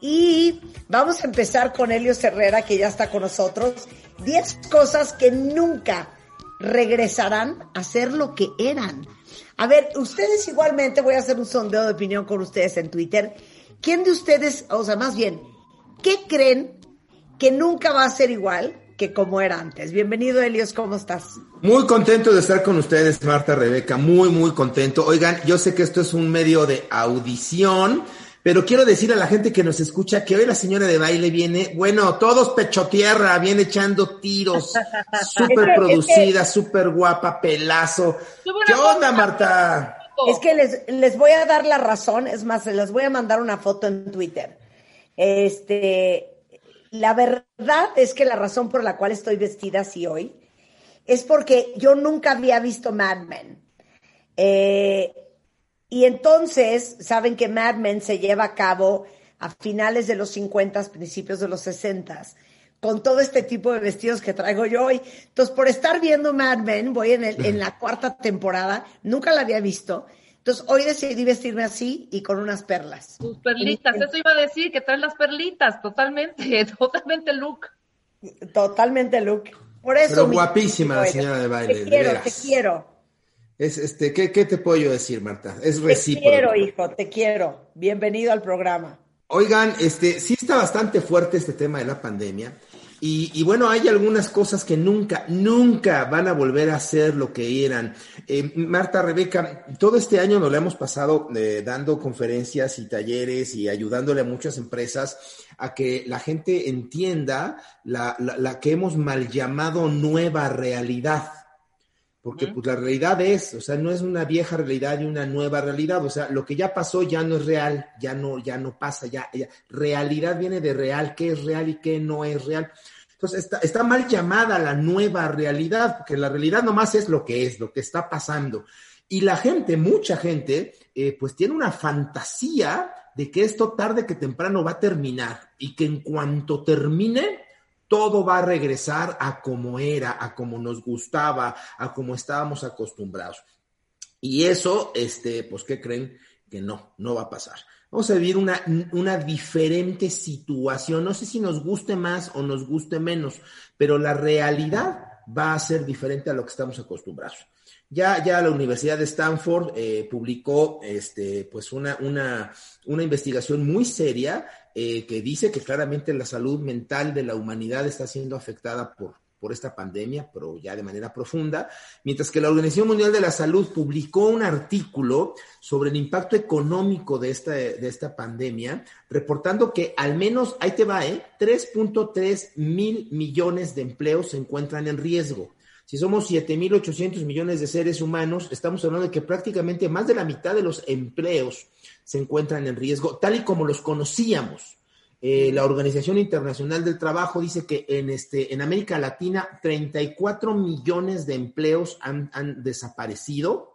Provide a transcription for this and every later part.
Y vamos a empezar con Helio Herrera, que ya está con nosotros. 10 cosas que nunca regresarán a ser lo que eran. A ver, ustedes igualmente, voy a hacer un sondeo de opinión con ustedes en Twitter. ¿Quién de ustedes, o sea, más bien, qué creen que nunca va a ser igual que como era antes? Bienvenido, Helios, ¿cómo estás? Muy contento de estar con ustedes, Marta, Rebeca, muy, muy contento. Oigan, yo sé que esto es un medio de audición, pero quiero decir a la gente que nos escucha que hoy la señora de baile viene, bueno, todos pecho tierra, viene echando tiros, súper producida, súper guapa, pelazo. ¿Qué onda, Marta? Es que les, les voy a dar la razón, es más, les voy a mandar una foto en Twitter. Este, la verdad es que la razón por la cual estoy vestida así hoy es porque yo nunca había visto Mad Men. Eh, y entonces, saben que Mad Men se lleva a cabo a finales de los 50, principios de los 60, con todo este tipo de vestidos que traigo yo hoy. Entonces, por estar viendo Mad Men, voy en, el, en la cuarta temporada, nunca la había visto. Entonces, hoy decidí vestirme así y con unas perlas. Tus perlitas, eso iba a decir, que traen las perlitas, totalmente, totalmente look. Totalmente look. Por eso. Pero guapísima la señora de baile. Te quiero, te quiero. Es, este, ¿qué, ¿qué, te puedo yo decir, Marta? Es recíproco. Te quiero, hijo, te quiero. Bienvenido al programa. Oigan, este, sí está bastante fuerte este tema de la pandemia. Y, y, bueno, hay algunas cosas que nunca, nunca van a volver a ser lo que eran. Eh, Marta, Rebeca, todo este año nos lo hemos pasado eh, dando conferencias y talleres y ayudándole a muchas empresas a que la gente entienda la, la, la que hemos mal llamado nueva realidad porque pues la realidad es, o sea, no es una vieja realidad y una nueva realidad, o sea, lo que ya pasó ya no es real, ya no, ya no pasa, ya, realidad viene de real, qué es real y qué no es real. Entonces, está, está mal llamada la nueva realidad, porque la realidad nomás es lo que es, lo que está pasando. Y la gente, mucha gente, eh, pues tiene una fantasía de que esto tarde que temprano va a terminar y que en cuanto termine, todo va a regresar a como era, a como nos gustaba, a como estábamos acostumbrados. Y eso, este, pues, ¿qué creen? Que no, no va a pasar. Vamos a vivir una, una diferente situación. No sé si nos guste más o nos guste menos, pero la realidad va a ser diferente a lo que estamos acostumbrados. Ya, ya la Universidad de Stanford eh, publicó este, pues una, una, una investigación muy seria eh, que dice que claramente la salud mental de la humanidad está siendo afectada por, por esta pandemia, pero ya de manera profunda, mientras que la Organización Mundial de la Salud publicó un artículo sobre el impacto económico de esta, de esta pandemia, reportando que al menos, ahí te va, ¿eh? 3.3 mil millones de empleos se encuentran en riesgo. Si somos 7.800 millones de seres humanos, estamos hablando de que prácticamente más de la mitad de los empleos se encuentran en riesgo, tal y como los conocíamos. Eh, la Organización Internacional del Trabajo dice que en, este, en América Latina 34 millones de empleos han, desaparecido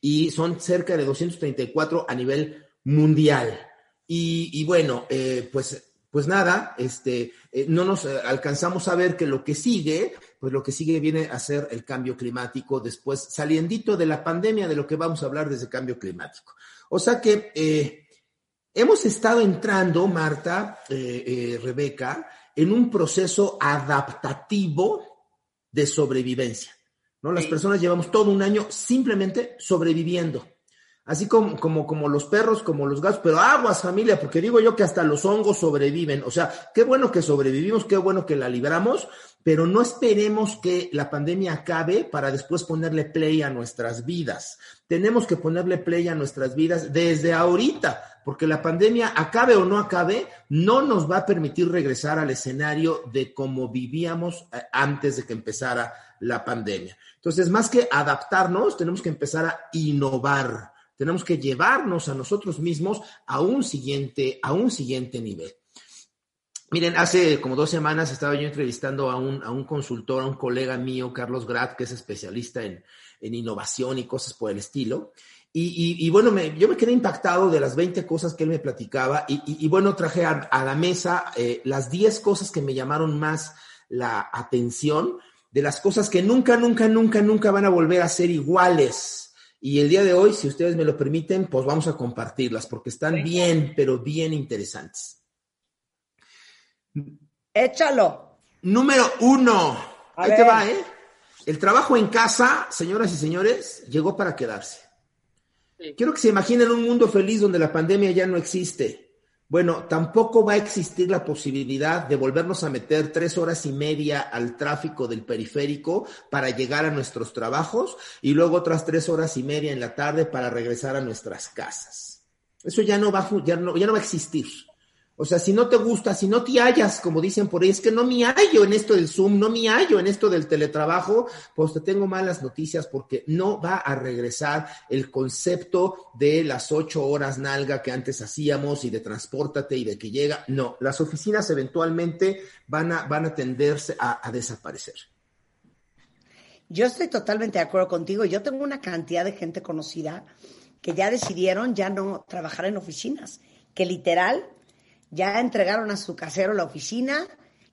y son cerca de 234 a nivel mundial. Y, bueno, eh, pues, pues nada, este, eh, no nos alcanzamos a ver que lo que sigue, pues lo que sigue viene a ser el cambio climático después, saliendito de la pandemia, de lo que vamos a hablar desde cambio climático. O sea que eh, hemos estado entrando, Marta, eh, eh, Rebeca, en un proceso adaptativo de sobrevivencia. ¿no? Las personas llevamos todo un año simplemente sobreviviendo. Así como, como, como los perros, como los gatos, pero aguas familia, porque digo yo que hasta los hongos sobreviven. O sea, qué bueno que sobrevivimos, qué bueno que la libramos, pero no esperemos que la pandemia acabe para después ponerle play a nuestras vidas. Tenemos que ponerle play a nuestras vidas desde ahorita, porque la pandemia acabe o no acabe, no nos va a permitir regresar al escenario de cómo vivíamos eh, antes de que empezara la pandemia. Entonces, más que adaptarnos, tenemos que empezar a innovar tenemos que llevarnos a nosotros mismos a un siguiente, a un siguiente nivel. Miren, hace como dos semanas estaba yo entrevistando a un, a un consultor, a un colega mío, Carlos Grat, que es especialista en, en innovación y cosas por el estilo. Y, y, bueno, me, yo me quedé impactado de las 20 cosas que él me platicaba y, y bueno, traje a, la mesa eh, las 10 cosas que me llamaron más la atención, de las cosas que nunca, nunca, nunca, nunca van a volver a ser iguales Y el día de hoy, si ustedes me lo permiten, pues vamos a compartirlas porque están bien, pero bien interesantes. Échalo. Número uno. Ahí te va, ¿eh? El trabajo en casa, señoras y señores, llegó para quedarse. Quiero que se imaginen un mundo feliz donde la pandemia ya no existe. Bueno, tampoco va a existir la posibilidad de volvernos a meter tres horas y media al tráfico del periférico para llegar a nuestros trabajos y luego otras tres horas y media en la tarde para regresar a nuestras casas. Eso ya no va, ya no, ya no va a existir. O sea, si no te gusta, si no te hallas, como dicen por ahí, es que no me hallo en esto del Zoom, no me hallo en esto del teletrabajo, pues te tengo malas noticias porque no va a regresar el concepto de las ocho horas nalga que antes hacíamos y de transportate y de que llega. No, las oficinas eventualmente van a, van a tenderse a, a desaparecer. Yo estoy totalmente de acuerdo contigo. Yo tengo una cantidad de gente conocida que ya decidieron ya no trabajar en oficinas, que literal ya entregaron a su casero la oficina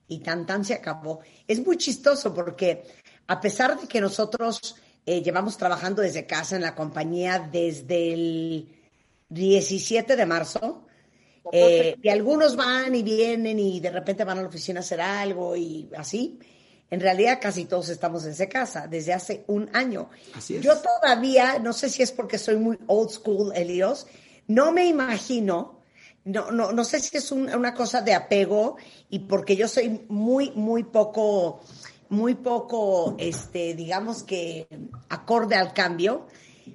y tan tan se acabó. Es muy chistoso porque a pesar de que nosotros eh, llevamos trabajando desde casa en la compañía desde el 17 de marzo, eh, y algunos van y vienen y de repente van a la oficina a hacer algo y así. En realidad casi todos estamos desde casa desde hace un año. Yo todavía, no sé si es porque soy muy old school, Elios, no me imagino no, no, no sé si es una cosa de apego y porque yo soy muy, muy poco, muy poco, este, digamos que acorde al cambio.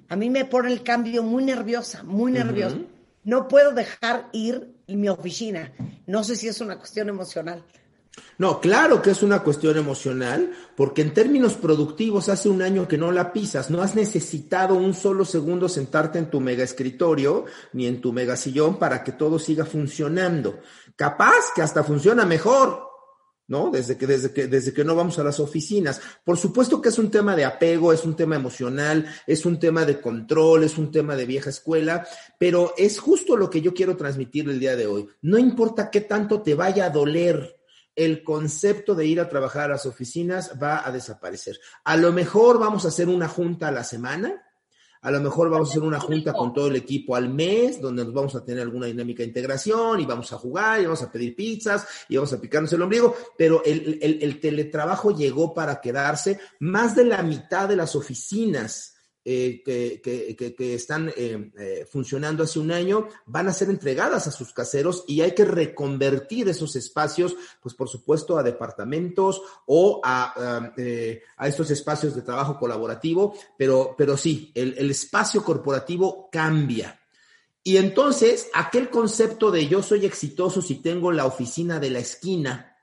A mí me pone el cambio muy nerviosa, muy nerviosa. No puedo dejar ir mi oficina. No sé si es una cuestión emocional. No, claro que es una cuestión emocional, porque en términos productivos hace un año que no la pisas, no has necesitado un solo segundo sentarte en tu mega escritorio ni en tu mega sillón para que todo siga funcionando. Capaz que hasta funciona mejor, ¿no? Desde que, desde que, desde que no vamos a las oficinas. Por supuesto que es un tema de apego, es un tema emocional, es un tema de control, es un tema de vieja escuela, pero es justo lo que yo quiero transmitir el día de hoy. No importa qué tanto te vaya a doler el concepto de ir a trabajar a las oficinas va a desaparecer. A lo mejor vamos a hacer una junta a la semana, a lo mejor vamos a hacer una junta con todo el equipo al mes, donde nos vamos a tener alguna dinámica de integración y vamos a jugar y vamos a pedir pizzas y vamos a picarnos el ombligo, pero el, el teletrabajo llegó para quedarse. Más de la mitad de las oficinas eh, que, están eh, eh, funcionando hace un año van a ser entregadas a sus caseros y hay que reconvertir esos espacios, pues por supuesto, a departamentos o a, a estos espacios de trabajo colaborativo, pero, pero sí, el, el espacio corporativo cambia. Y entonces, aquel concepto de yo soy exitoso si tengo la oficina de la esquina,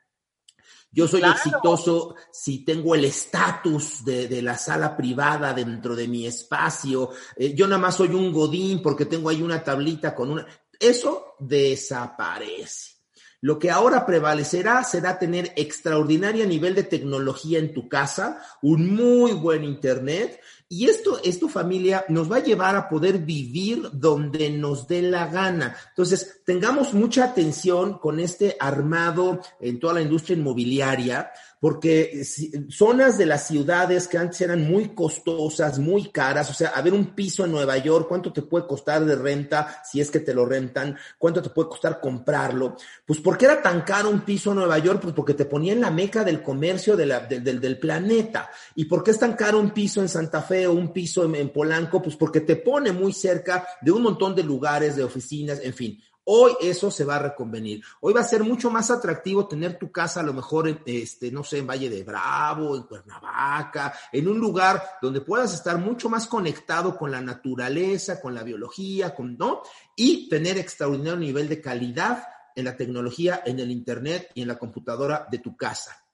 yo soy exitoso si tengo el estatus de, la sala privada dentro de mi espacio. Eh, yo nada más soy un godín porque tengo ahí una tablita con una... Eso desaparece. Lo que ahora prevalecerá será tener extraordinario nivel de tecnología en tu casa, un muy buen internet y esto, esto familia, nos va a llevar a poder vivir donde nos dé la gana. Entonces, tengamos mucha atención con este armado en toda la industria inmobiliaria, porque zonas de las ciudades que antes eran muy costosas, muy caras, o sea, a ver un piso en Nueva York, ¿cuánto te puede costar de renta si es que te lo rentan? ¿Cuánto te puede costar comprarlo? Pues, ¿por qué era tan caro un piso en Nueva York? Pues porque te ponía en la meca del comercio del planeta. ¿Y por qué es tan caro un piso en Santa Fe o un piso en Polanco? Pues porque te pone muy cerca de un montón de lugares, de oficinas, en fin. Hoy eso se va a reconvenir. Hoy va a ser mucho más atractivo tener tu casa a lo mejor, en, este, no sé, en Valle de Bravo, en Cuernavaca, en un lugar donde puedas estar mucho más conectado con la naturaleza, con la biología, con, ¿no? Y tener extraordinario nivel de calidad en la tecnología, en el Internet y en la computadora de tu casa.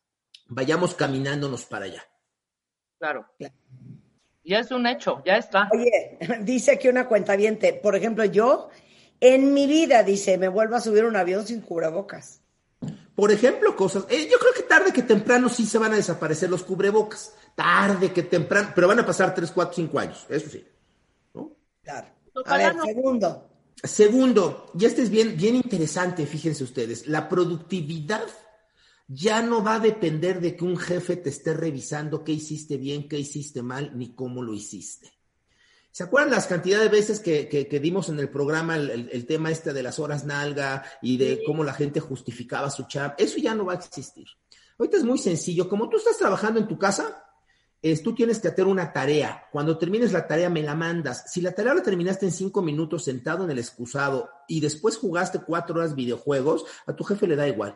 Vayamos caminándonos para allá. Claro. Ya es un hecho, ya está. Oye, dice aquí una cuenta por ejemplo, yo en mi vida, dice, me vuelvo a subir un avión sin cubrebocas. Por ejemplo, cosas. Eh, yo creo que tarde que temprano sí se van a desaparecer los cubrebocas. Tarde que temprano, pero van a pasar 3, 4, 5 años, eso sí. Claro. A ver, segundo. Segundo, y este es bien, bien interesante, fíjense ustedes, la productividad ya no va a depender de que un jefe te esté revisando qué hiciste bien, qué hiciste mal, ni cómo lo hiciste. ¿Se acuerdan las cantidades de veces que, que, dimos en el programa el, tema este de las horas nalga y de cómo la gente justificaba su chat? Eso ya no va a existir. Ahorita es muy sencillo. Como tú estás trabajando en tu casa, es, tú tienes que hacer una tarea. Cuando termines la tarea, me la mandas. Si la tarea la terminaste en cinco minutos sentado en el excusado y después jugaste cuatro horas videojuegos, a tu jefe le da igual.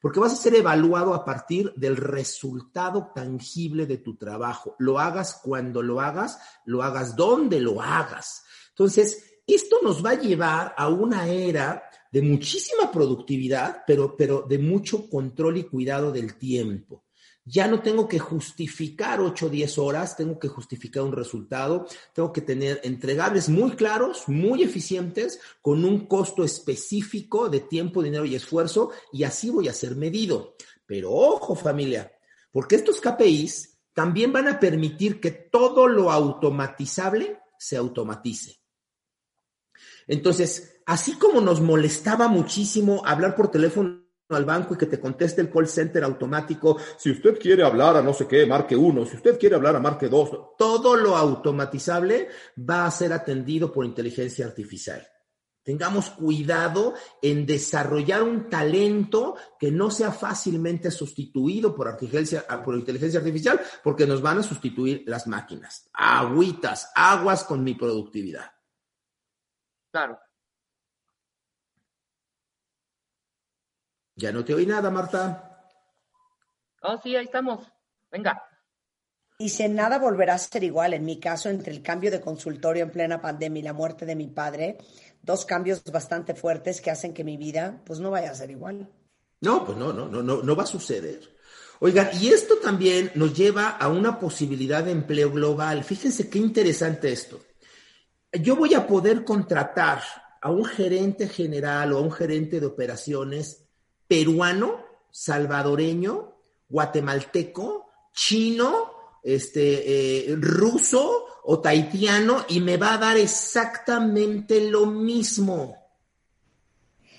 Porque vas a ser evaluado a partir del resultado tangible de tu trabajo. Lo hagas cuando lo hagas, lo hagas donde lo hagas. Entonces, esto nos va a llevar a una era de muchísima productividad, pero, pero de mucho control y cuidado del tiempo. Ya no tengo que justificar 8 o 10 horas, tengo que justificar un resultado, tengo que tener entregables muy claros, muy eficientes, con un costo específico de tiempo, dinero y esfuerzo, y así voy a ser medido. Pero ojo familia, porque estos KPIs también van a permitir que todo lo automatizable se automatice. Entonces, así como nos molestaba muchísimo hablar por teléfono al banco y que te conteste el call center automático. Si usted quiere hablar a no sé qué, marque uno. Si usted quiere hablar a marque dos. Todo lo automatizable va a ser atendido por inteligencia artificial. Tengamos cuidado en desarrollar un talento que no sea fácilmente sustituido por, por inteligencia artificial porque nos van a sustituir las máquinas. Agüitas, aguas con mi productividad. Claro. Ya no te oí nada, Marta. Oh, sí, ahí estamos. Venga. Dice, nada volverá a ser igual. En mi caso, entre el cambio de consultorio en plena pandemia y la muerte de mi padre, dos cambios bastante fuertes que hacen que mi vida, pues, no vaya a ser igual. No, pues no, no, no, no, no va a suceder. Oiga, y esto también nos lleva a una posibilidad de empleo global. Fíjense qué interesante esto. Yo voy a poder contratar a un gerente general o a un gerente de operaciones peruano, salvadoreño, guatemalteco, chino, este, eh, ruso o taitiano y me va a dar exactamente lo mismo.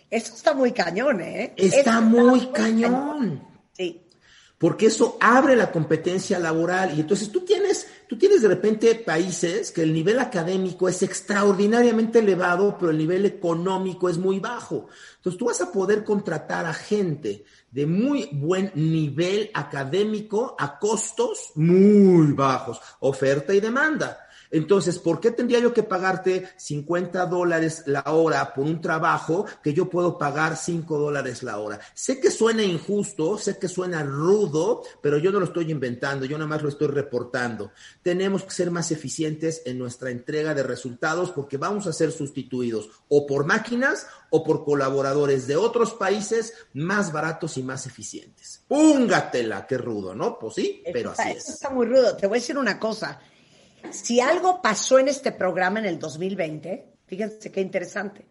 Eso está muy cañón, ¿eh? Está, muy, cañón. Sí. Porque eso abre la competencia laboral y entonces tú tienes Tú tienes de repente países que el nivel académico es extraordinariamente elevado, pero el nivel económico es muy bajo. Entonces tú vas a poder contratar a gente de muy buen nivel académico a costos muy bajos, oferta y demanda. Entonces, ¿por qué tendría yo que pagarte 50 dólares la hora por un trabajo que yo puedo pagar 5 dólares la hora? Sé que suena injusto, sé que suena rudo, pero yo no lo estoy inventando, yo nada más lo estoy reportando. Tenemos que ser más eficientes en nuestra entrega de resultados porque vamos a ser sustituidos o por máquinas o por colaboradores de otros países más baratos y más eficientes. Púngatela, qué rudo, ¿no? Pues sí, pero así es. está muy rudo. Te voy a decir una cosa si algo pasó en este programa en el 2020, fíjense qué interesante,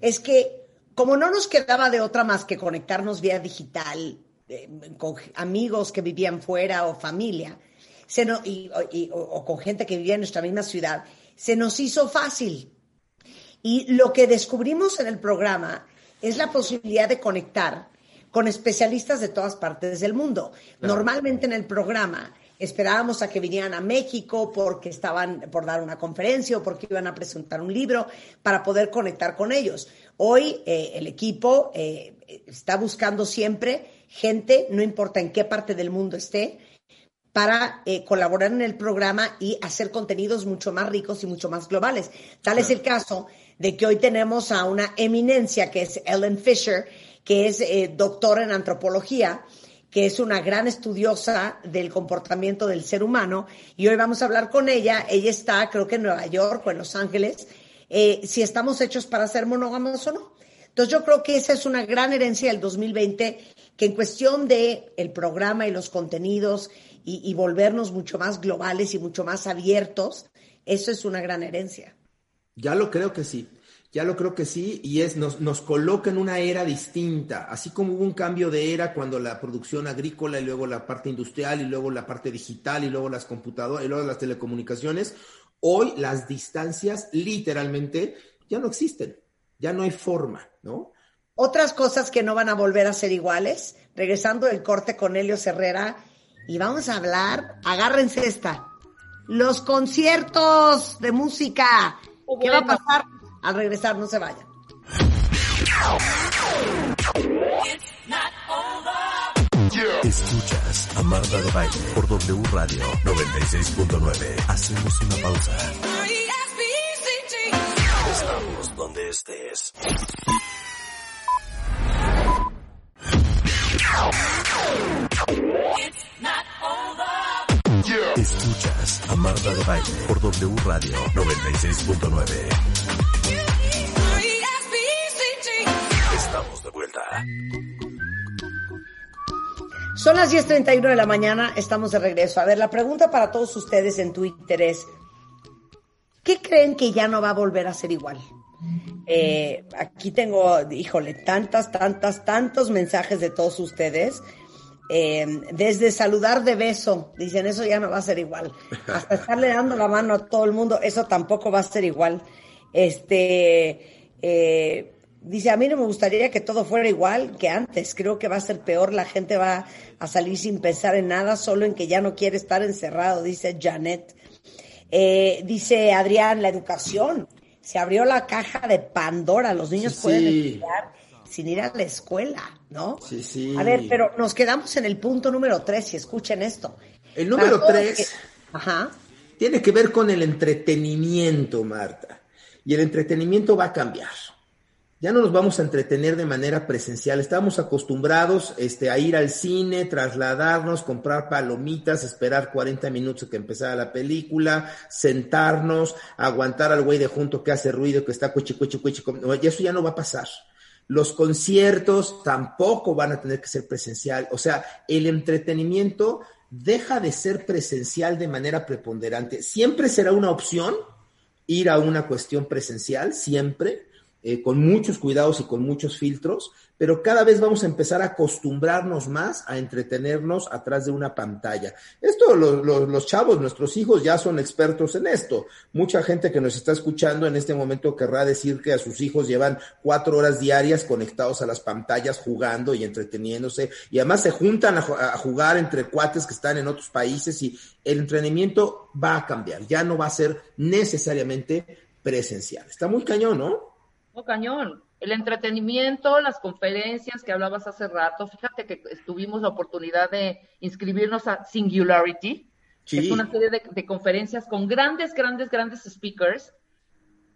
es que como no nos quedaba de otra más que conectarnos vía digital eh, con amigos que vivían fuera o familia, o, con gente que vivía en nuestra misma ciudad, se nos hizo fácil. Y lo que descubrimos en el programa es la posibilidad de conectar con especialistas de todas partes del mundo. Normalmente en el programa Esperábamos a que vinieran a México porque estaban por dar una conferencia o porque iban a presentar un libro para poder conectar con ellos. Hoy eh, el equipo eh, está buscando siempre gente, no importa en qué parte del mundo esté, para eh, colaborar en el programa y hacer contenidos mucho más ricos y mucho más globales. Tal es el caso de que hoy tenemos a una eminencia que es Ellen Fisher, que es doctora en antropología que es una gran estudiosa del comportamiento del ser humano, y hoy vamos a hablar con ella. Ella está, creo que en Nueva York o en Los Ángeles, eh, si estamos hechos para ser monógamos o no. Entonces yo creo que esa es una gran herencia del 2020, que en cuestión de el programa y los contenidos y volvernos mucho más globales y mucho más abiertos, eso es una gran herencia. Ya lo creo que sí. Ya lo creo que sí, y es, nos, nos coloca en una era distinta, así como hubo un cambio de era cuando la producción agrícola y luego la parte industrial y luego la parte digital y luego las computadoras y luego las telecomunicaciones, hoy las distancias literalmente ya no existen, ya no hay forma, ¿no? Otras cosas que no van a volver a ser iguales, regresando del corte con Helio Herrera, y vamos a hablar, agárrense esta, los conciertos de música. ¿Qué va a pasar? Al regresar, no se vayan. Escuchas a Marta de Baile por W Radio 96.9. Hacemos una pausa. Estamos donde estés. Escuchas a Marta de Baile por W Radio 96.9. Son las 10.31 de la mañana, estamos de regreso. A ver, la pregunta para todos ustedes en Twitter es, ¿qué creen que ya no va a volver a ser igual? Eh, aquí tengo, híjole, tantas, tantas, tantos mensajes de todos ustedes. Eh, desde saludar de beso, dicen, eso ya no va a ser igual. Hasta estarle dando la mano a todo el mundo, eso tampoco va a ser igual. Este, eh, dice, a mí no me gustaría que todo fuera igual que antes. Creo que va a ser peor. La gente va a salir sin pensar en nada, solo en que ya no quiere estar encerrado, dice Janet. Eh, dice Adrián, la educación. Se abrió la caja de Pandora. Los niños Sí, pueden sí. estudiar sin ir a la escuela, ¿no? Sí, sí. A ver, pero nos quedamos en el punto número tres, y escuchen esto. El número tres que- Ajá. tiene que ver con el entretenimiento, Marta. Y el entretenimiento va a cambiar. Ya no nos vamos a entretener de manera presencial. Estábamos acostumbrados este, a ir al cine, trasladarnos, comprar palomitas, esperar 40 minutos que empezara la película, sentarnos, aguantar al güey de junto que hace ruido, que está cuchi, cuchi, cuchi. Y eso ya no va a pasar. Los conciertos tampoco van a tener que ser presencial. O sea, el entretenimiento deja de ser presencial de manera preponderante. Siempre será una opción ir a una cuestión presencial, siempre, eh, con muchos cuidados y con muchos filtros, pero cada vez vamos a empezar a acostumbrarnos más a entretenernos atrás de una pantalla. Esto lo- lo- los chavos, nuestros hijos ya son expertos en esto. Mucha gente que nos está escuchando en este momento querrá decir que a sus hijos llevan cuatro horas diarias conectados a las pantallas jugando y entreteniéndose y además se juntan a, a jugar entre cuates que están en otros países y el entrenamiento va a cambiar, ya no va a ser necesariamente presencial. Está muy cañón, ¿no? Cañón. El entretenimiento, las conferencias que hablabas hace rato, fíjate que tuvimos la oportunidad de inscribirnos a Singularity, que es una serie de, de conferencias con grandes, grandes, grandes speakers.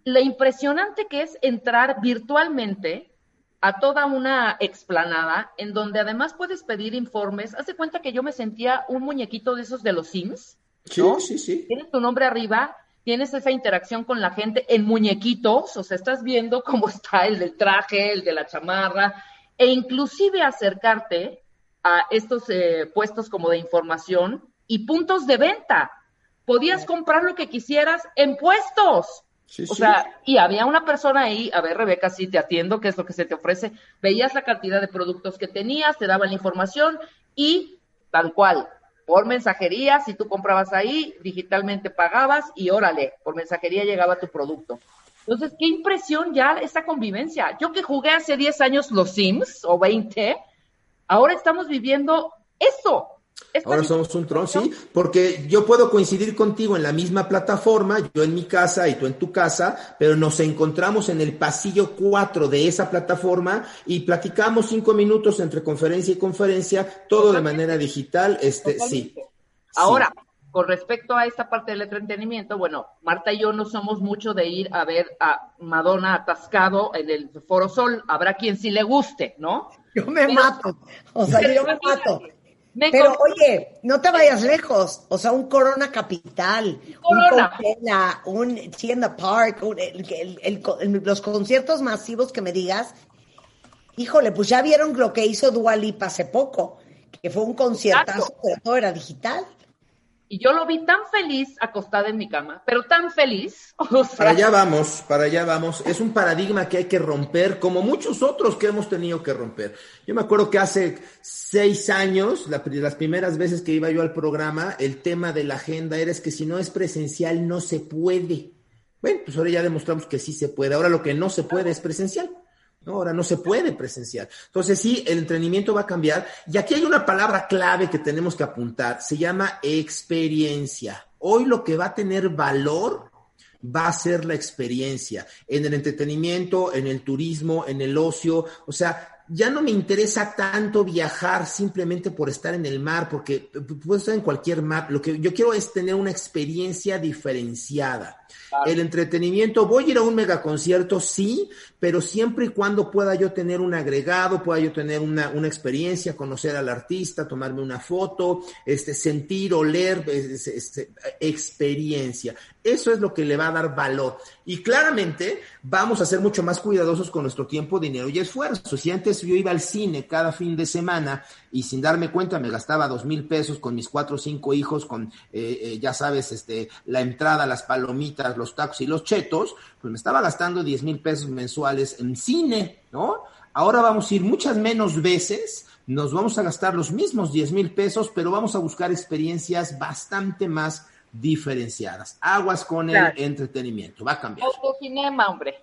Lo impresionante que es entrar virtualmente a toda una explanada en donde además puedes pedir informes. Haz de cuenta que yo me sentía un muñequito de esos de los Sims. Sí, ¿no? sí, sí. tienes tu nombre arriba, tienes esa interacción con la gente en muñequitos, o sea, estás viendo cómo está el del traje, el de la chamarra, e inclusive acercarte a estos eh, puestos como de información y puntos de venta. Podías comprar lo que quisieras en puestos. Sí, O sí. sea, y había una persona ahí, a ver, Rebeca, sí te atiendo, ¿qué es lo que se te ofrece? Veías la cantidad de productos que tenías, te daban la información y tal cual, por mensajería, si tú comprabas ahí, digitalmente pagabas y órale, por mensajería llegaba tu producto. Entonces, qué impresión ya esta convivencia. Yo que jugué hace 10 años los Sims o 20, ahora estamos viviendo eso. Ahora somos un tron, sí, porque yo puedo coincidir contigo en la misma plataforma, yo en mi casa y tú en tu casa, pero nos encontramos en el pasillo 4 de esa plataforma y platicamos cinco minutos entre conferencia y conferencia, todo de manera digital, este, sí. Ahora, con respecto a esta parte del entretenimiento, bueno, Marta y yo no somos mucho de ir a ver a Madonna atascado en el Foro Sol. Habrá quien sí le guste, ¿no? Yo me mato. O sea, yo me mato. Me Pero compré- oye, no te vayas lejos. O sea, un Corona Capital, Corona. un Coachella, un the Park, un- el- el- el- el- los conciertos masivos que me digas. Híjole, pues ya vieron lo que hizo Dua Lipa hace poco, que fue un conciertazo, Exacto. pero todo era digital. Y yo lo vi tan feliz acostada en mi cama, pero tan feliz. Para allá vamos, para allá vamos. Es un paradigma que hay que romper, como muchos otros que hemos tenido que romper. Yo me acuerdo que hace seis años, la las primeras veces que iba yo al programa, el tema de la agenda era que si no es presencial no se puede. Bueno, pues ahora ya demostramos que sí se puede. Ahora lo que no se puede es presencial. ¿No? Ahora no se puede presencial. Entonces sí, el entrenamiento va a cambiar. Y aquí hay una palabra clave que tenemos que apuntar. Se llama experiencia. Hoy lo que va a tener valor va a ser la experiencia en el entretenimiento, en el turismo, en el ocio. O sea, ya no me interesa tanto viajar simplemente por estar en el mar, porque puedo estar en cualquier mar. Lo que yo quiero es tener una experiencia diferenciada. El entretenimiento, voy a ir a un megaconcierto, sí, pero siempre y cuando pueda yo tener un agregado, pueda yo tener una, una experiencia, conocer al artista, tomarme una foto, este, sentir, oler, este, experiencia. Eso es lo que le va a dar valor. Y claramente vamos a ser mucho más cuidadosos con nuestro tiempo, dinero y esfuerzo. Si antes yo iba al cine cada fin de semana y sin darme cuenta me gastaba dos mil pesos con mis cuatro o cinco hijos, con, eh, eh, ya sabes, este, la entrada, las palomitas, los tacos y los chetos, pues me estaba gastando diez mil pesos mensuales en cine, ¿no? Ahora vamos a ir muchas menos veces, nos vamos a gastar los mismos diez mil pesos, pero vamos a buscar experiencias bastante más diferenciadas. Aguas con el entretenimiento, va a cambiar. cinema, hombre,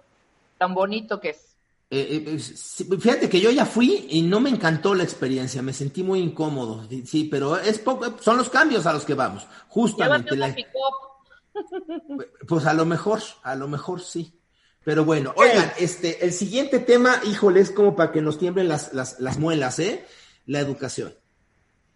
tan bonito que es. Eh, eh, fíjate que yo ya fui y no me encantó la experiencia, me sentí muy incómodo, sí, pero es poco, son los cambios a los que vamos, justamente. pues a lo mejor, a lo mejor sí. Pero bueno, oigan, este, el siguiente tema, híjole, es como para que nos tiemblen las, las, las muelas, ¿eh? La educación.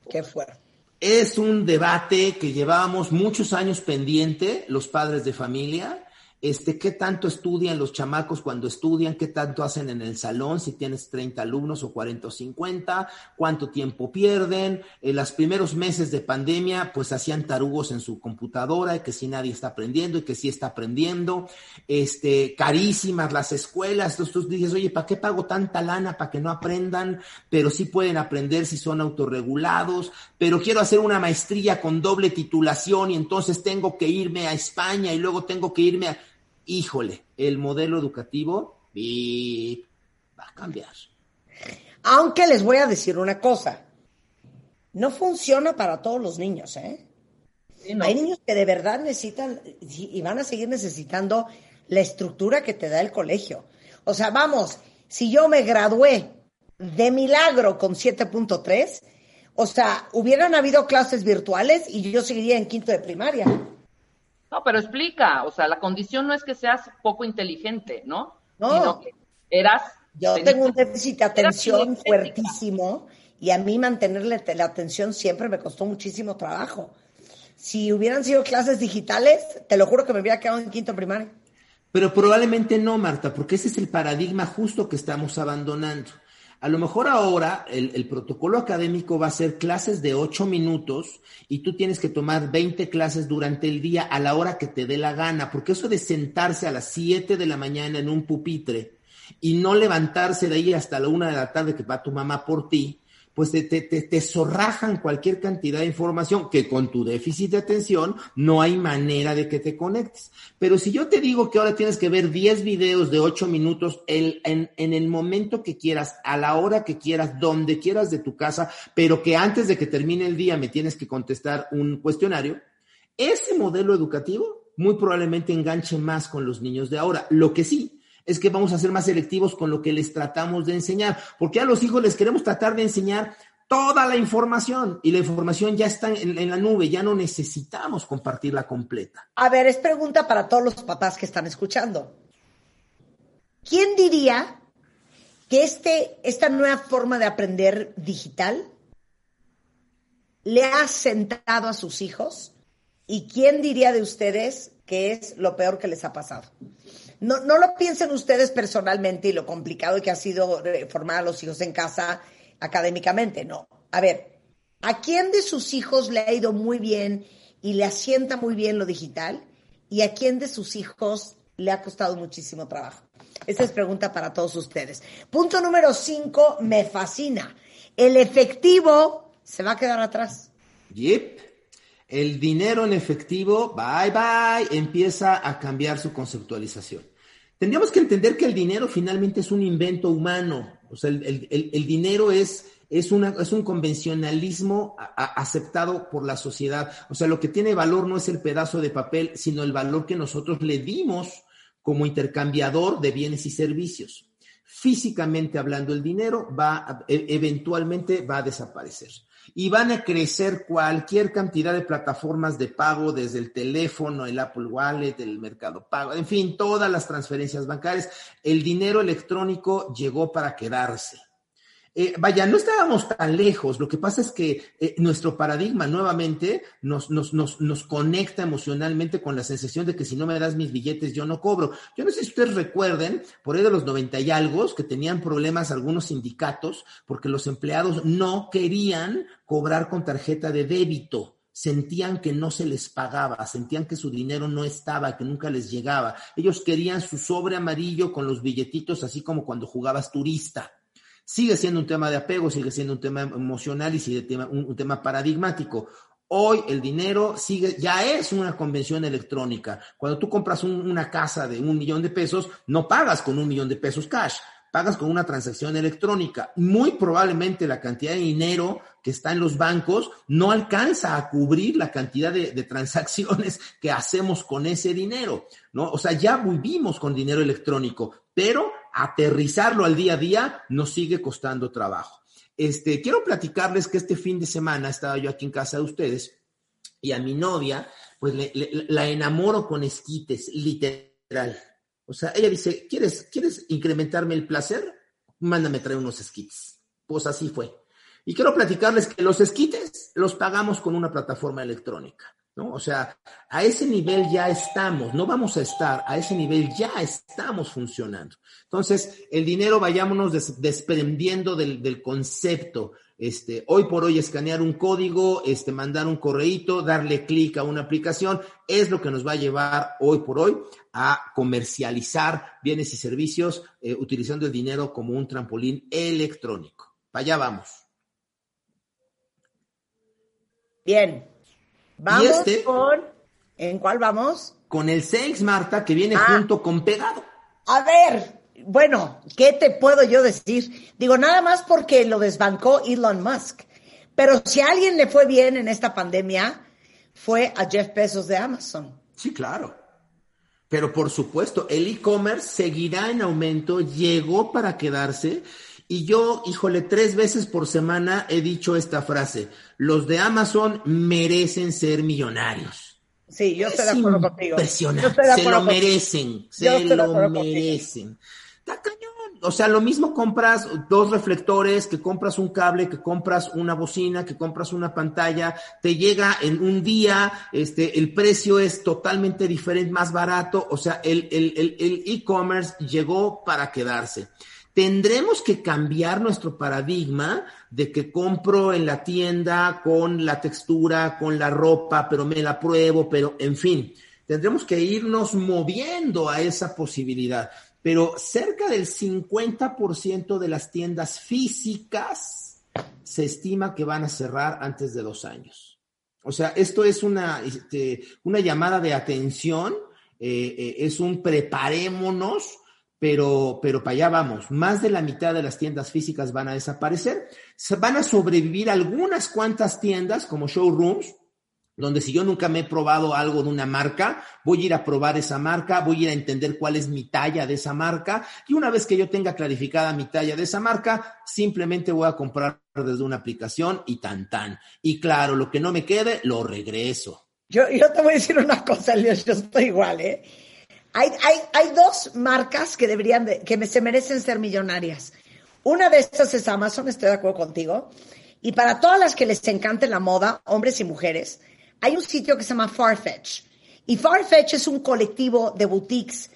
Qué fuerte. Es un debate que llevábamos muchos años pendiente, los padres de familia, este, qué tanto estudian los chamacos cuando estudian, qué tanto hacen en el salón, si tienes 30 alumnos o 40 o 50, cuánto tiempo pierden. En los primeros meses de pandemia, pues hacían tarugos en su computadora, y que si nadie está aprendiendo y que sí está aprendiendo. Este, carísimas las escuelas. Entonces tú dices, oye, ¿para qué pago tanta lana para que no aprendan? Pero sí pueden aprender si son autorregulados. Pero quiero hacer una maestría con doble titulación y entonces tengo que irme a España y luego tengo que irme a híjole, el modelo educativo va a cambiar. Aunque les voy a decir una cosa, no funciona para todos los niños, ¿eh? Hay niños que de verdad necesitan y van a seguir necesitando la estructura que te da el colegio. O sea, vamos, si yo me gradué de milagro con 7.3, o sea, hubieran habido clases virtuales y yo seguiría en quinto de primaria. No, pero explica, o sea, la condición no es que seas poco inteligente, ¿no? No. Sino que eras... Yo tengo un déficit de atención fuertísimo y a mí mantenerle la atención siempre me costó muchísimo trabajo. Si hubieran sido clases digitales, te lo juro que me hubiera quedado en quinto primario. Pero probablemente no, Marta, porque ese es el paradigma justo que estamos abandonando. A lo mejor ahora el, protocolo académico va a ser clases de ocho minutos y tú tienes que tomar 20 clases durante el día a la hora que te dé la gana, porque eso de sentarse a las 7 de la mañana en un pupitre y no levantarse de ahí hasta la una de la tarde que va tu mamá por ti, pues te, te, te, zorrajan cualquier cantidad de información que con tu déficit de atención no hay manera de que te conectes. Pero si yo te digo que ahora tienes que ver 10 videos de 8 minutos el, en, en el momento que quieras, a la hora que quieras, donde quieras de tu casa, pero que antes de que termine el día me tienes que contestar un cuestionario, ese modelo educativo muy probablemente enganche más con los niños de ahora. Lo que sí, es que vamos a ser más selectivos con lo que les tratamos de enseñar, porque a los hijos les queremos tratar de enseñar toda la información y la información ya está en, la nube, ya no necesitamos compartirla completa. A ver, es pregunta para todos los papás que están escuchando. ¿Quién diría que este, esta nueva forma de aprender digital le ha sentado a sus hijos? ¿Y quién diría de ustedes que es lo peor que les ha pasado? No, no lo piensen ustedes personalmente y lo complicado que ha sido formar a los hijos en casa académicamente, no. A ver, ¿a quién de sus hijos le ha ido muy bien y le asienta muy bien lo digital? ¿Y a quién de sus hijos le ha costado muchísimo trabajo? Esta es pregunta para todos ustedes. Punto número cinco, me fascina. El efectivo se va a quedar atrás. Yep. El dinero en efectivo, bye bye, empieza a cambiar su conceptualización. Tendríamos que entender que el dinero finalmente es un invento humano. O sea, el, dinero es, es, una, es un convencionalismo aceptado por la sociedad. O sea, lo que tiene valor no es el pedazo de papel, sino el valor que nosotros le dimos como intercambiador de bienes y servicios. Físicamente hablando, el dinero va, e, eventualmente va a desaparecer y van a crecer cualquier cantidad de plataformas de pago desde el teléfono, el Apple Wallet, el Mercado Pago, en fin, todas las transferencias bancarias. El dinero electrónico llegó para quedarse. Eh, vaya, no estábamos tan lejos. Lo que pasa es que eh, nuestro paradigma nuevamente nos, nos, nos, nos, conecta emocionalmente con la sensación de que si no me das mis billetes, yo no cobro. Yo no sé si ustedes recuerden, por ahí de los 90 y algo, que tenían problemas algunos sindicatos porque los empleados no querían cobrar con tarjeta de débito sentían que no se les pagaba, sentían que su dinero no estaba, que nunca les llegaba. Ellos querían su sobre amarillo con los billetitos, así como cuando jugabas turista. Sigue siendo un tema de apego, sigue siendo un tema emocional y sigue un, tema paradigmático. Hoy el dinero sigue, ya es una convención electrónica. Cuando tú compras una casa de un millón de pesos, no pagas con un millón de pesos cash, pagas con una transacción electrónica. Muy probablemente la cantidad de dinero que está en los bancos no alcanza a cubrir la cantidad de, de, transacciones que hacemos con ese dinero, ¿no? O sea, ya vivimos con dinero electrónico, pero aterrizarlo al día a día nos sigue costando trabajo. Este, quiero platicarles que este fin de semana estaba yo aquí en casa de ustedes y a mi novia, pues la enamoro con esquites, literal. O sea, ella dice, ¿quieres, ¿quieres incrementarme el placer? Mándame traer unos esquites. Pues así fue. Y quiero platicarles que los esquites los pagamos con una plataforma electrónica. ¿No? O sea, a ese nivel ya estamos, no vamos a estar, a ese nivel ya estamos funcionando. Entonces, el dinero vayámonos desprendiendo del, concepto. Este, hoy por hoy escanear un código, este, mandar un correíto, darle clic a una aplicación, es lo que nos va a llevar hoy por hoy a comercializar bienes y servicios eh, utilizando el dinero como un trampolín electrónico. Para allá vamos. Bien, Vamos este con. ¿En cuál vamos? Con el Sales, Marta, que viene ah. junto con Pegado. A ver, bueno, ¿qué te puedo yo decir? Digo, nada más porque lo desbancó Elon Musk. Pero si a alguien le fue bien en esta pandemia, fue a Jeff Bezos de Amazon. Sí, claro. Pero por supuesto, el e-commerce seguirá en aumento, llegó para quedarse y yo, híjole, tres veces por semana he dicho esta frase, los de Amazon merecen ser millonarios. Sí, yo estoy de acuerdo contigo. Impresionante, se lo merecen, se lo merecen. Está cañón. O sea, lo mismo compras dos reflectores, que compras un cable, que compras una bocina, que compras una pantalla, te llega en un día, este, el precio es totalmente diferente, más barato. O sea, el e-commerce el, llegó para quedarse. Tendremos que cambiar nuestro paradigma de que compro en la tienda con la textura, con la ropa, pero me la pruebo, pero en fin, tendremos que irnos moviendo a esa posibilidad. Pero cerca del 50% de las tiendas físicas se estima que van a cerrar antes de dos años. O sea, esto es una, este, una llamada de atención, eh, eh, es un preparémonos pero, pero para allá vamos. Más de la mitad de las tiendas físicas van a desaparecer. Van a sobrevivir algunas cuantas tiendas como showrooms, donde si yo nunca me he probado algo de una marca, voy a ir a probar esa marca, voy a ir a entender cuál es mi talla de esa marca y una vez que yo tenga clarificada mi talla de esa marca, simplemente voy a comprar desde una aplicación y tan tan. Y claro, lo que no me quede, lo regreso. Yo, yo te voy a decir una cosa, yo estoy igual, ¿eh? Hay, hay, dos marcas que deberían, de, que se merecen ser millonarias. Una de estas es Amazon, estoy de acuerdo contigo. Y para todas las que les encante la moda, hombres y mujeres, hay un sitio que se llama Farfetch. Y Farfetch es un colectivo de boutiques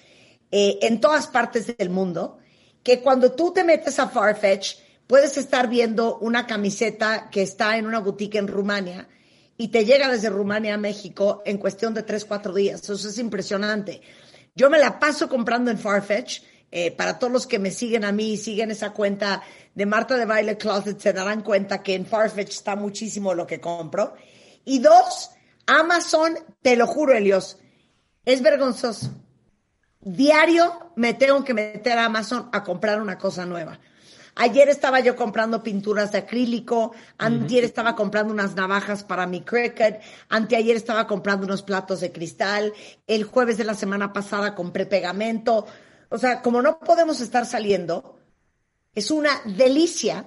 eh, en todas partes del mundo, que cuando tú te metes a Farfetch, puedes estar viendo una camiseta que está en una boutique en Rumania y te llega desde Rumania a México en cuestión de tres, cuatro días. Eso es impresionante. Yo me la paso comprando en Farfetch. Eh, para todos los que me siguen a mí y siguen esa cuenta de Marta de Baile Closet, se darán cuenta que en Farfetch está muchísimo lo que compro. Y dos, Amazon, te lo juro, Elios, es vergonzoso. Diario me tengo que meter a Amazon a comprar una cosa nueva. Ayer estaba yo comprando pinturas de acrílico, antier estaba comprando unas navajas para mi cricket, anteayer estaba comprando unos platos de cristal, el jueves de la semana pasada compré pegamento. O sea, como no podemos estar saliendo, Es una delicia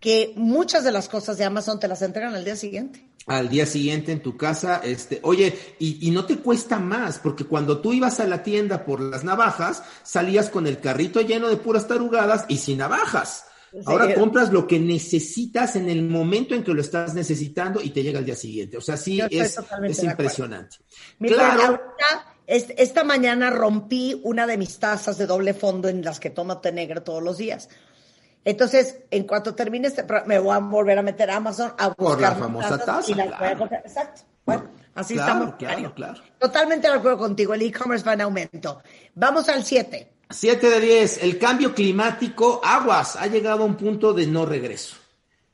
que muchas de las cosas de Amazon te las entregan al día siguiente. Al día siguiente en tu casa, este, oye, y, y, no te cuesta más, porque cuando tú ibas a la tienda por las navajas, salías con el carrito lleno de puras tarugadas y sin navajas. Ahora compras lo que necesitas en el momento en que lo estás necesitando y te llega al día siguiente. O sea, sí, es, es impresionante. claro. esta mañana rompí una de mis tazas de doble fondo en las que tomo té negro todos los días. Entonces, en cuanto termine este me voy a volver a meter a Amazon a buscar Por la famosa taza. Exacto. Bueno, así estamos. Claro, claro. Totalmente de acuerdo contigo. El e-commerce va en aumento. Vamos al 7. 7 de 10. El cambio climático, aguas, ha llegado a un punto de no regreso.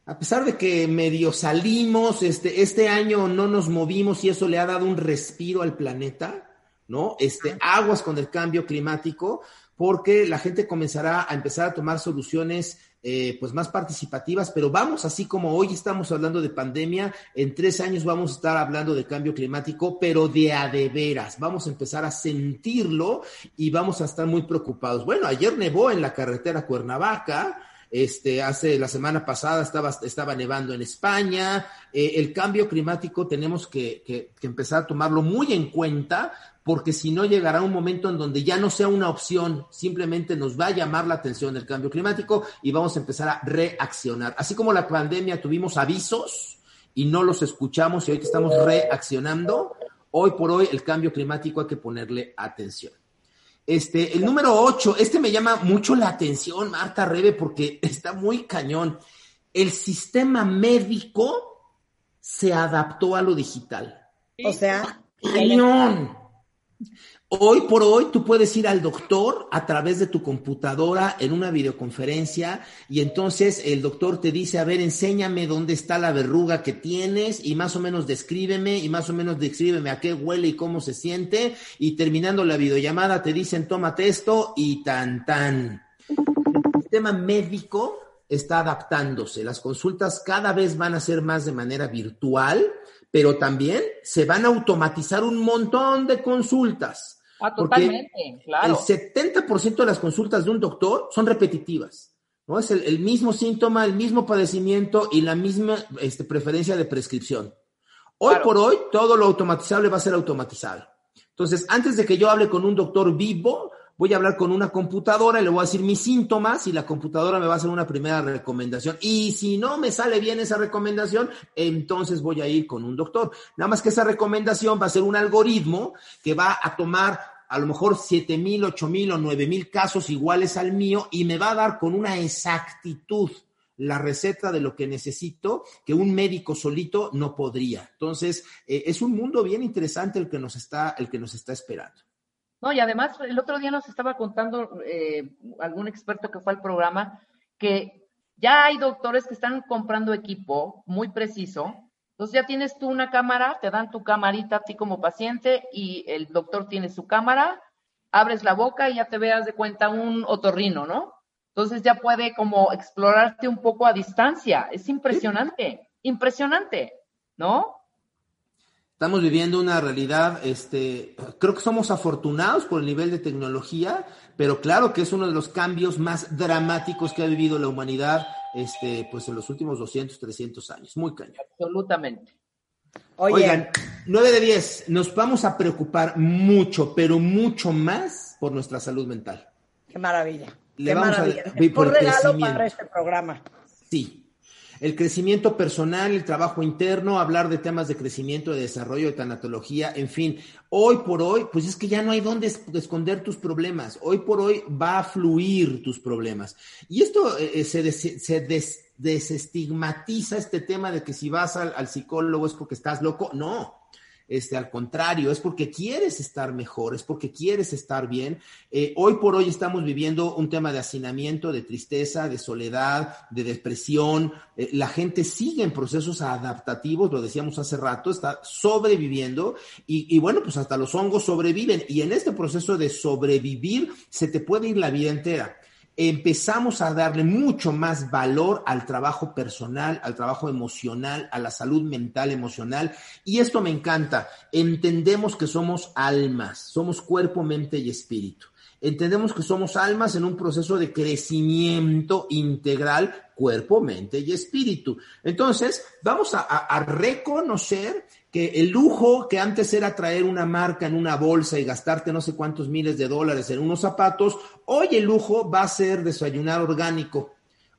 A pesar de que medio salimos, este, este año no nos movimos y eso le ha dado un respiro al planeta, ¿no? Este, aguas con el cambio climático porque la gente comenzará a empezar a tomar soluciones eh, pues más participativas, pero vamos, así como hoy estamos hablando de pandemia, en tres años vamos a estar hablando de cambio climático, pero de a de veras, vamos a empezar a sentirlo y vamos a estar muy preocupados. Bueno, ayer nevó en la carretera Cuernavaca, este, hace la semana pasada estaba, nevando en España. Eh, el cambio climático tenemos que, empezar a tomarlo muy en cuenta porque si no llegará un momento en donde ya no sea una opción, simplemente nos va a llamar la atención el cambio climático y vamos a empezar a reaccionar. Así como la pandemia tuvimos avisos y no los escuchamos y hoy que estamos reaccionando, hoy por hoy el cambio climático hay que ponerle atención. Este, el número 8, este me llama mucho la atención, Marta Rebe, porque está muy cañón. El sistema médico se adaptó a lo digital. O sea, cañón. Hoy por hoy tú puedes ir al doctor a través de tu computadora en una videoconferencia y entonces el doctor te dice, a ver, enséñame dónde está la verruga que tienes y más o menos descríbeme y más o menos descríbeme a qué huele y cómo se siente y terminando la videollamada te dicen, tómate esto y tan tan. El sistema médico está adaptándose, las consultas cada vez van a ser más de manera virtual pero también se van a automatizar un montón de consultas. Ah, totalmente, claro. El 70% de las consultas de un doctor son repetitivas. ¿no? Es el, el mismo síntoma, el mismo padecimiento y la misma este, preferencia de prescripción. Hoy claro. por hoy, todo lo automatizable va a ser automatizado. Entonces, antes de que yo hable con un doctor vivo, voy a hablar con una computadora y le voy a decir mis síntomas y la computadora me va a hacer una primera recomendación. Y si no me sale bien esa recomendación, entonces voy a ir con un doctor. Nada más que esa recomendación va a ser un algoritmo que va a tomar a lo mejor siete mil, ocho mil o nueve mil casos iguales al mío y me va a dar con una exactitud la receta de lo que necesito que un médico solito no podría. Entonces, eh, es un mundo bien interesante el que nos está, el que nos está esperando. No, y además el otro día nos estaba contando eh, algún experto que fue al programa que ya hay doctores que están comprando equipo muy preciso. Entonces ya tienes tú una cámara, te dan tu camarita a ti como paciente y el doctor tiene su cámara, abres la boca y ya te veas de cuenta un otorrino, ¿no? Entonces ya puede como explorarte un poco a distancia. Es impresionante, impresionante, ¿no? Estamos viviendo una realidad, este, creo que somos afortunados por el nivel de tecnología, pero claro que es uno de los cambios más dramáticos que ha vivido la humanidad, este, pues en los últimos 200, 300 años. Muy cañón. Absolutamente. Oye. Oigan, 9 de 10, nos vamos a preocupar mucho, pero mucho más por nuestra salud mental. Qué maravilla. Le Qué vamos maravilla. a por, por regalo para este programa. Sí, el crecimiento personal, el trabajo interno, hablar de temas de crecimiento, de desarrollo, de tanatología, en fin. Hoy por hoy, pues es que ya no hay dónde esconder tus problemas. Hoy por hoy va a fluir tus problemas. Y esto eh, se, des, se des, desestigmatiza este tema de que si vas al, al psicólogo es porque estás loco. No. Este, al contrario, es porque quieres estar mejor, es porque quieres estar bien. Eh, hoy por hoy estamos viviendo un tema de hacinamiento, de tristeza, de soledad, de depresión. Eh, la gente sigue en procesos adaptativos, lo decíamos hace rato, está sobreviviendo y, y bueno, pues hasta los hongos sobreviven y en este proceso de sobrevivir se te puede ir la vida entera empezamos a darle mucho más valor al trabajo personal, al trabajo emocional, a la salud mental, emocional. Y esto me encanta. Entendemos que somos almas, somos cuerpo, mente y espíritu. entendemos que somos almas en un proceso de crecimiento integral, cuerpo, mente y espíritu. Entonces, vamos a, reconocer que el lujo que antes era traer una marca en una bolsa y gastarte no sé cuántos miles de dólares en unos zapatos, hoy el lujo va a ser desayunar orgánico.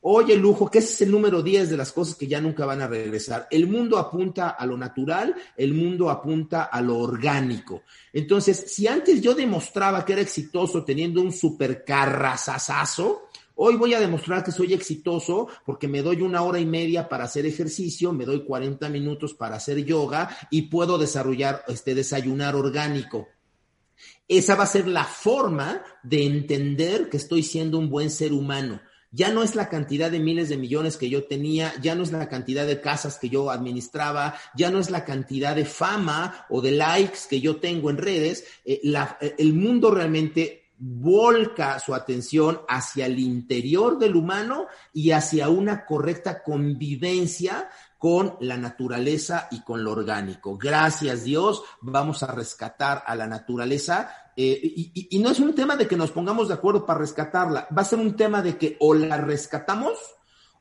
Hoy el lujo, que ese es el número 10 de las cosas que ya nunca van a regresar. El mundo apunta a lo natural, el mundo apunta a lo orgánico. Entonces, si antes yo demostraba que era exitoso teniendo un supercarrazazazo, Hoy voy a demostrar que soy exitoso porque me doy una hora y media para hacer ejercicio, me doy 40 minutos para hacer yoga y puedo desarrollar este desayunar orgánico. Esa va a ser la forma de entender que estoy siendo un buen ser humano. Ya no es la cantidad de miles de millones que yo tenía, ya no es la cantidad de casas que yo administraba, ya no es la cantidad de fama o de likes que yo tengo en redes. Eh, el mundo realmente volca su atención hacia el interior del humano y hacia una correcta convivencia con la naturaleza y con lo orgánico. Gracias Dios, vamos a rescatar a la naturaleza eh, y, y no es un tema de que nos pongamos de acuerdo para rescatarla, va a ser un tema de que o la rescatamos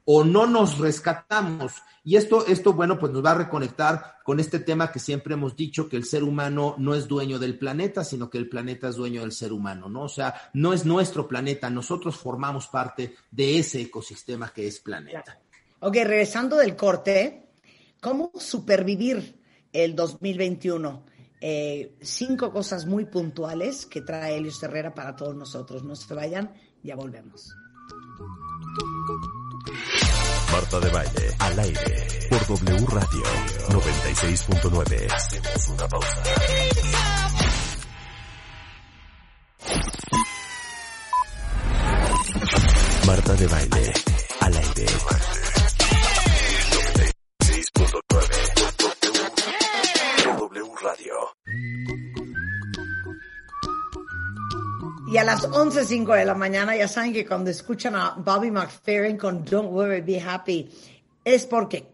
o no nos rescatamos. Y esto, esto, bueno, pues nos va a reconectar con este tema que siempre hemos dicho, que el ser humano no es dueño del planeta, sino que el planeta es dueño del ser humano, ¿no? O sea, no es nuestro planeta, nosotros formamos parte de ese ecosistema que es planeta. Ok, regresando del corte, ¿cómo supervivir el 2021? Eh, cinco cosas muy puntuales que trae Elios Herrera para todos nosotros. No se vayan, ya volvemos. Marta de Baile, al aire, por W Radio 96.9. Hacemos una pausa. Marta de Baile, al aire. Y a las 11.05 de la mañana ya saben que cuando escuchan a Bobby McFerrin con Don't Worry, Be Happy, es porque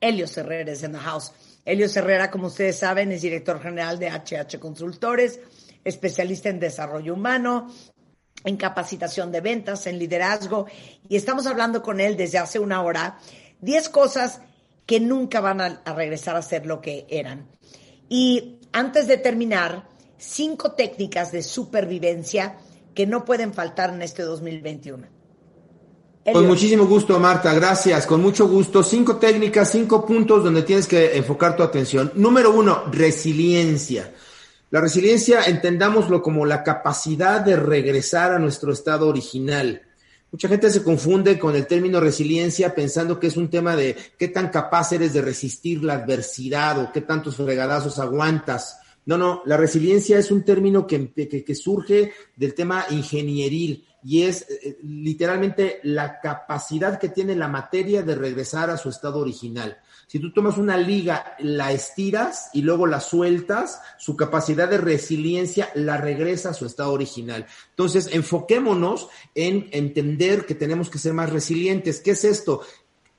Helios Herrera es en the house. Helios Herrera, como ustedes saben, es director general de HH Consultores, especialista en desarrollo humano, en capacitación de ventas, en liderazgo, y estamos hablando con él desde hace una hora, 10 cosas que nunca van a, a regresar a ser lo que eran. Y antes de terminar, cinco técnicas de supervivencia que no pueden faltar en este 2021. Con muchísimo gusto, Marta, gracias, con mucho gusto. Cinco técnicas, cinco puntos donde tienes que enfocar tu atención. Número uno, resiliencia. La resiliencia, entendámoslo como la capacidad de regresar a nuestro estado original. Mucha gente se confunde con el término resiliencia pensando que es un tema de qué tan capaz eres de resistir la adversidad o qué tantos fregadazos aguantas. No, no, la resiliencia es un término que, surge del tema ingenieril y es eh, literalmente la capacidad que tiene la materia de regresar a su estado original. Si tú tomas una liga, la estiras y luego la sueltas, su capacidad de resiliencia la regresa a su estado original. Entonces, enfoquémonos en entender que tenemos que ser más resilientes. ¿Qué es esto?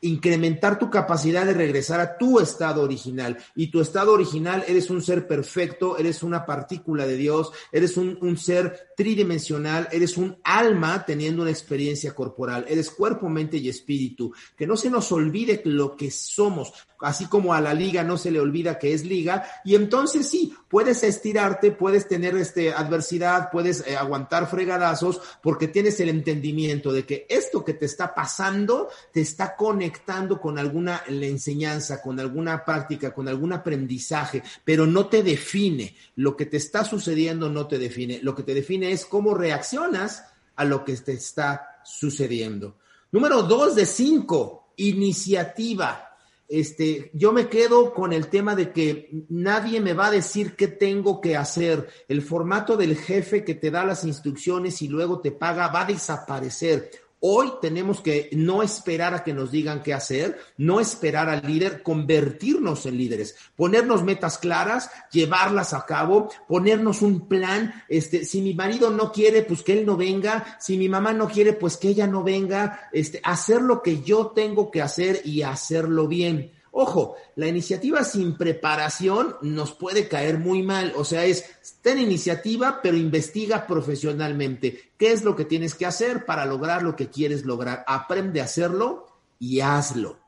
Incrementar tu capacidad de regresar a tu estado original. Y tu estado original, eres un ser perfecto, eres una partícula de Dios, eres un, un, ser tridimensional, eres un alma teniendo una experiencia corporal, eres cuerpo, mente y espíritu. Que no se nos olvide lo que somos, así como a la liga no se le olvida que es liga. Y entonces sí, puedes estirarte, puedes tener este, adversidad, puedes eh, aguantar fregadazos, porque tienes el entendimiento de que esto que te está pasando te está conectando con alguna enseñanza, con alguna práctica, con algún aprendizaje, pero no te define. Lo que te está sucediendo no te define. Lo que te define es cómo reaccionas a lo que te está sucediendo. Número dos de cinco, iniciativa este, yo me quedo con el tema de que nadie me va a decir qué tengo que hacer. El formato del jefe que te da las instrucciones y luego te paga va a desaparecer. Hoy tenemos que no esperar a que nos digan qué hacer, no esperar al líder, convertirnos en líderes, ponernos metas claras, llevarlas a cabo, ponernos un plan. Este, si mi marido no quiere, pues que él no venga. Si mi mamá no quiere, pues que ella no venga. Este, hacer lo que yo tengo que hacer y hacerlo bien. Ojo, la iniciativa sin preparación nos puede caer muy mal. O sea, es ten iniciativa, pero investiga profesionalmente. ¿Qué es lo que tienes que hacer para lograr lo que quieres lograr? Aprende a hacerlo y hazlo.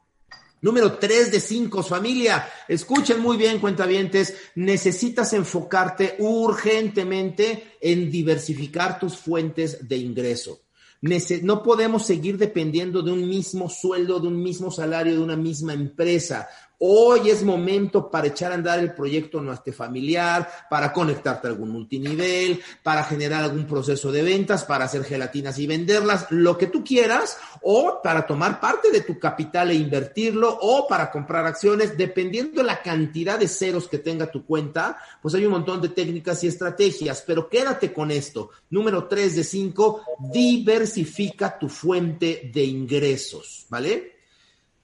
Número tres de cinco, familia. Escuchen muy bien, cuentavientes. Necesitas enfocarte urgentemente en diversificar tus fuentes de ingreso. No podemos seguir dependiendo de un mismo sueldo, de un mismo salario, de una misma empresa. Hoy es momento para echar a andar el proyecto nuestro familiar, para conectarte a algún multinivel, para generar algún proceso de ventas, para hacer gelatinas y venderlas, lo que tú quieras, o para tomar parte de tu capital e invertirlo, o para comprar acciones, dependiendo de la cantidad de ceros que tenga tu cuenta, pues hay un montón de técnicas y estrategias, pero quédate con esto. Número tres de cinco, diversifica tu fuente de ingresos, ¿vale?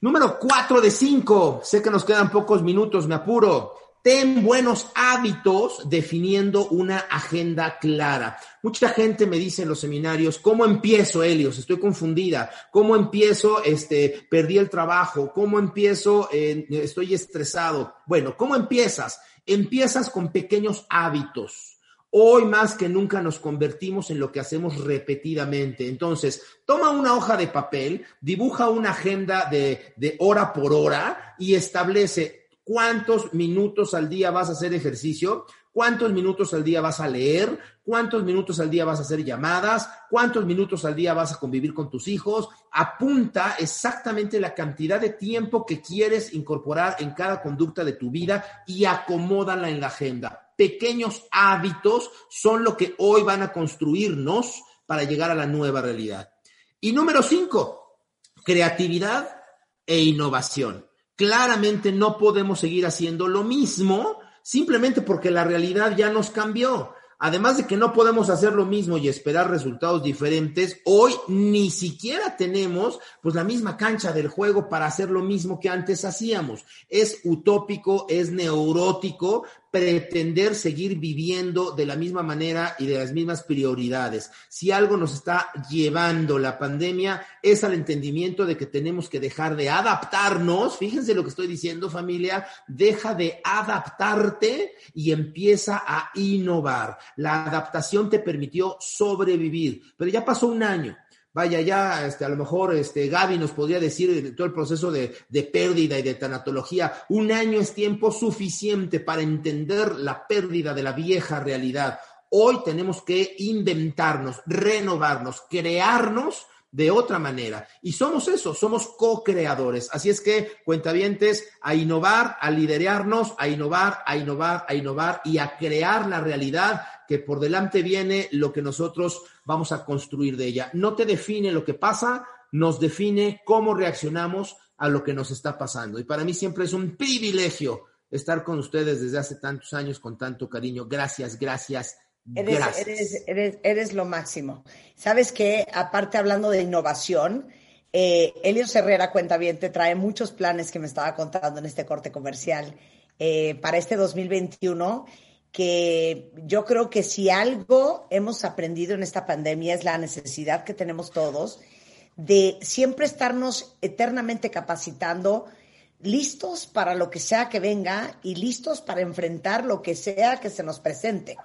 Número 4 de 5. Sé que nos quedan pocos minutos, me apuro. Ten buenos hábitos definiendo una agenda clara. Mucha gente me dice en los seminarios, ¿cómo empiezo, Helios? Estoy confundida. ¿Cómo empiezo? Este, perdí el trabajo. ¿Cómo empiezo? estoy estresado. Bueno, ¿cómo empiezas? Empiezas con pequeños hábitos. Hoy más que nunca nos convertimos en lo que hacemos repetidamente. Entonces, toma una hoja de papel, dibuja una agenda de, de, hora por hora y establece cuántos minutos al día vas a hacer ejercicio, cuántos minutos al día vas a leer, cuántos minutos al día vas a hacer llamadas, cuántos minutos al día vas a convivir con tus hijos. Apunta exactamente la cantidad de tiempo que quieres incorporar en cada conducta de tu vida y acomódala en la agenda pequeños hábitos son lo que hoy van a construirnos para llegar a la nueva realidad. Y número cinco, creatividad e innovación. Claramente no podemos seguir haciendo lo mismo simplemente porque la realidad ya nos cambió. Además de que no podemos hacer lo mismo y esperar resultados diferentes, hoy ni siquiera tenemos pues la misma cancha del juego para hacer lo mismo que antes hacíamos. Es utópico, es neurótico pretender seguir viviendo de la misma manera y de las mismas prioridades. Si algo nos está llevando la pandemia es al entendimiento de que tenemos que dejar de adaptarnos. Fíjense lo que estoy diciendo familia, deja de adaptarte y empieza a innovar. La adaptación te permitió sobrevivir, pero ya pasó un año vaya, ya este, a lo mejor este, Gaby nos podría decir todo el proceso de, de, pérdida y de tanatología. Un año es tiempo suficiente para entender la pérdida de la vieja realidad. Hoy tenemos que inventarnos, renovarnos, crearnos de otra manera. Y somos eso, somos co-creadores. Así es que, cuentavientes, a innovar, a liderarnos, a innovar, a innovar, a innovar y a crear la realidad que por delante viene lo que nosotros vamos a construir de ella. No te define lo que pasa, nos define cómo reaccionamos a lo que nos está pasando. Y para mí siempre es un privilegio estar con ustedes desde hace tantos años con tanto cariño. Gracias, gracias, Eres, eres, eres, lo máximo. ¿Sabes qué? Aparte, hablando de innovación, eh, Elio Herrera, cuenta bien, te trae muchos planes que me estaba contando en este corte comercial eh, para este 2021 que yo creo que si algo hemos aprendido en esta pandemia es la necesidad que tenemos todos de siempre estarnos eternamente capacitando, listos para lo que sea que venga y listos para enfrentar lo que sea que se nos presente.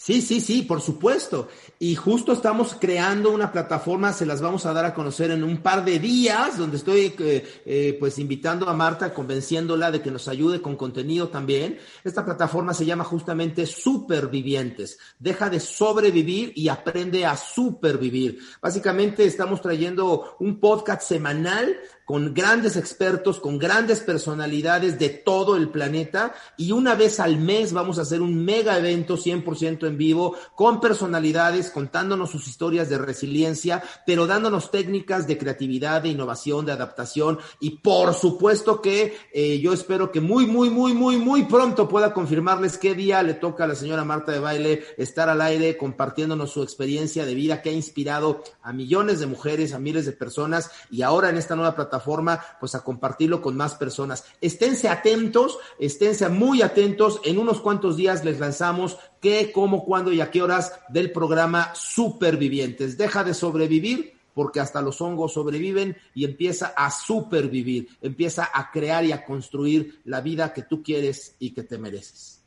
Sí, sí, sí, por supuesto. Y justo estamos creando una plataforma, se las vamos a dar a conocer en un par de días, donde estoy eh, eh, pues invitando a Marta, convenciéndola de que nos ayude con contenido también. Esta plataforma se llama justamente Supervivientes. Deja de sobrevivir y aprende a supervivir. Básicamente estamos trayendo un podcast semanal con grandes expertos, con grandes personalidades de todo el planeta y una vez al mes vamos a hacer un mega evento 100% en vivo con personalidades contándonos sus historias de resiliencia, pero dándonos técnicas de creatividad, de innovación, de adaptación y por supuesto que eh, yo espero que muy, muy, muy, muy, muy pronto pueda confirmarles qué día le toca a la señora Marta de Baile estar al aire compartiéndonos su experiencia de vida que ha inspirado a millones de mujeres, a miles de personas y ahora en esta nueva plataforma forma, pues a compartirlo con más personas. Esténse atentos, esténse muy atentos. En unos cuantos días les lanzamos qué, cómo, cuándo y a qué horas del programa Supervivientes. Deja de sobrevivir porque hasta los hongos sobreviven y empieza a supervivir, empieza a crear y a construir la vida que tú quieres y que te mereces.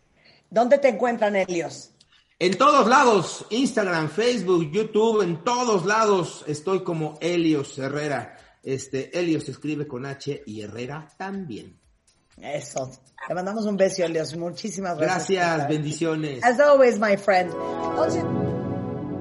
¿Dónde te encuentran, Helios? En todos lados, Instagram, Facebook, YouTube, en todos lados estoy como Helios Herrera. Este, Helios se escribe con H y Herrera también. Eso. Te mandamos un beso, Helios. Muchísimas gracias. Gracias, bendiciones. As always, my friend.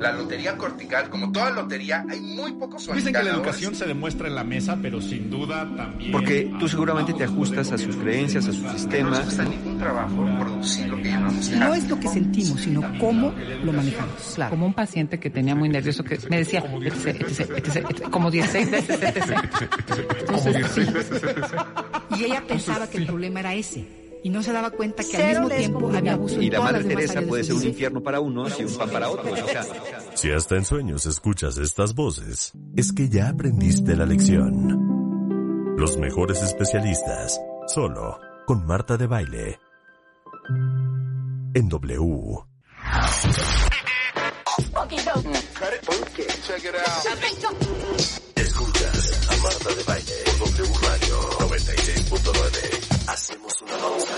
La lotería cortical, como toda lotería, hay muy pocos Dicen que la educación se demuestra en la mesa, pero sin duda también. Porque tú seguramente te ajustas a sus creencias, a sus sistemas. ¿no? ningún trabajo producir lo que llamamos No es lo que sentimos, sino cómo lo manejamos. Claro. como un paciente que tenía muy nervioso que me decía etc, etc, etc, etc, como 16 veces Y ella pensaba que el problema era ese. Y no se daba cuenta que al mismo tiempo había abuso Y en la Madre Teresa puede de ser un infierno para unos y un pan para otros. O sea, Si hasta en sueños escuchas estas voces, es que ya aprendiste la lección. Los mejores especialistas, solo con Marta de Baile. En W. Escuchas a Marta de Baile por W Radio 96.9. Hacemos una pausa.